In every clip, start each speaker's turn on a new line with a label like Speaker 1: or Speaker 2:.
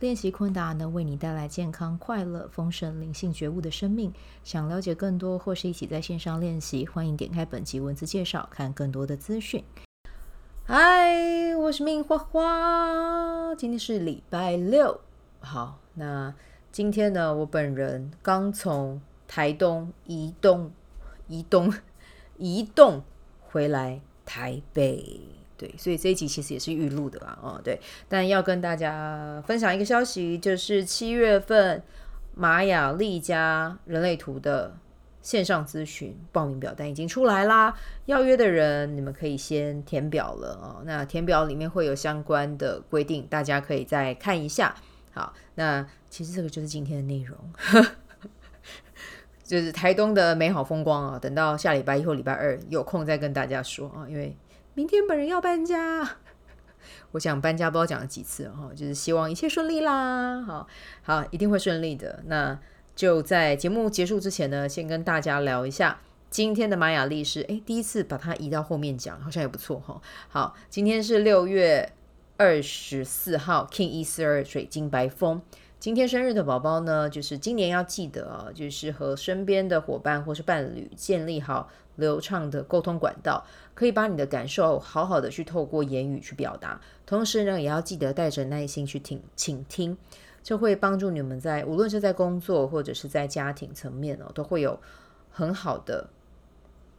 Speaker 1: 练习昆达能为你带来健康、快乐、丰盛、灵性觉悟的生命。想了解更多或是一起在线上练习，欢迎点开本集文字介绍，看更多的资讯。嗨，我是明花花，今天是礼拜六。好，那今天呢，我本人刚从台东移动、移动、移动回来台北。对，所以这一集其实也是预录的啦，哦，对，但要跟大家分享一个消息，就是七月份玛雅丽加人类图的线上咨询报名表单已经出来啦，要约的人你们可以先填表了哦。那填表里面会有相关的规定，大家可以再看一下。好，那其实这个就是今天的内容，就是台东的美好风光啊，等到下礼拜一或礼拜二有空再跟大家说啊，因为。明天本人要搬家，我想搬家不知道讲了几次哈，就是希望一切顺利啦，好好一定会顺利的。那就在节目结束之前呢，先跟大家聊一下今天的玛雅历是，哎，第一次把它移到后面讲，好像也不错哈。好，今天是六月二十四号，King 一四二水晶白风。今天生日的宝宝呢，就是今年要记得啊，就是和身边的伙伴或是伴侣建立好流畅的沟通管道，可以把你的感受好好的去透过言语去表达，同时呢，也要记得带着耐心去听倾听，这会帮助你们在无论是在工作或者是在家庭层面哦，都会有很好的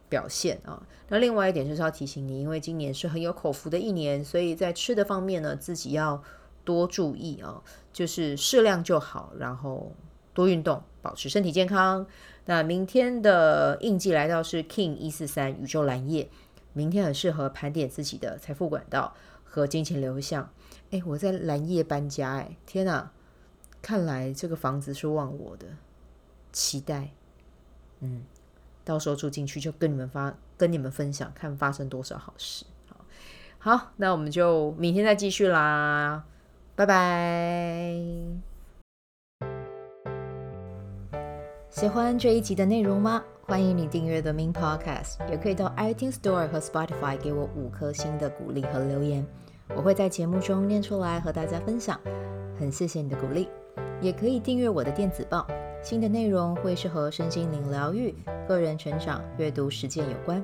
Speaker 1: 表现啊。那另外一点就是要提醒你，因为今年是很有口福的一年，所以在吃的方面呢，自己要多注意啊。就是适量就好，然后多运动，保持身体健康。那明天的印记来到是 King 一四三宇宙蓝夜，明天很适合盘点自己的财富管道和金钱流向。哎，我在蓝夜搬家，哎，天哪！看来这个房子是忘我的，期待。嗯，到时候住进去就跟你们发，跟你们分享，看发生多少好事。好，好，那我们就明天再继续啦。拜拜！喜欢这一集的内容吗？欢迎你订阅 The Min Podcast，也可以到 iTunes Store 和 Spotify 给我五颗星的鼓励和留言，我会在节目中念出来和大家分享。很谢谢你的鼓励，也可以订阅我的电子报，新的内容会是和身心灵疗愈、个人成长、阅读实践有关。